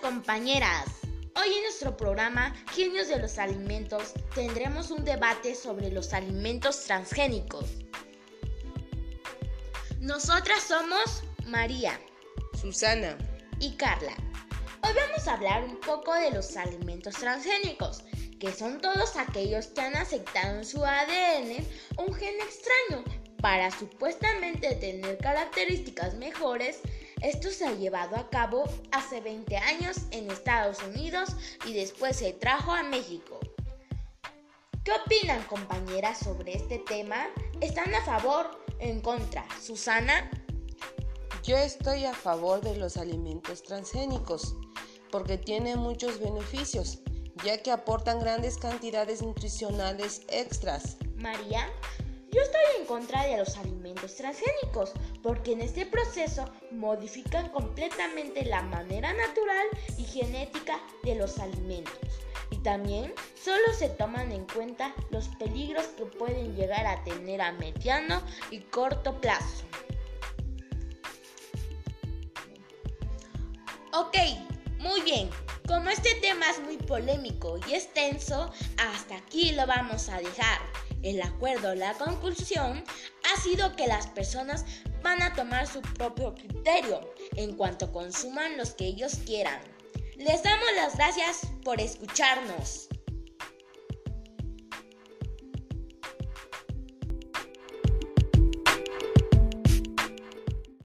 compañeras. Hoy en nuestro programa Genios de los Alimentos tendremos un debate sobre los alimentos transgénicos. Nosotras somos María, Susana y Carla. Hoy vamos a hablar un poco de los alimentos transgénicos, que son todos aquellos que han aceptado en su ADN un gen extraño para supuestamente tener características mejores esto se ha llevado a cabo hace 20 años en Estados Unidos y después se trajo a México. ¿Qué opinan compañeras sobre este tema? ¿Están a favor o en contra? Susana. Yo estoy a favor de los alimentos transgénicos porque tienen muchos beneficios, ya que aportan grandes cantidades nutricionales extras. María. Yo estoy en contra de los alimentos transgénicos porque en este proceso modifican completamente la manera natural y genética de los alimentos. Y también solo se toman en cuenta los peligros que pueden llegar a tener a mediano y corto plazo. Ok, muy bien. Como este tema es muy polémico y extenso, hasta aquí lo vamos a dejar. El acuerdo, la conclusión ha sido que las personas van a tomar su propio criterio en cuanto consuman los que ellos quieran. Les damos las gracias por escucharnos.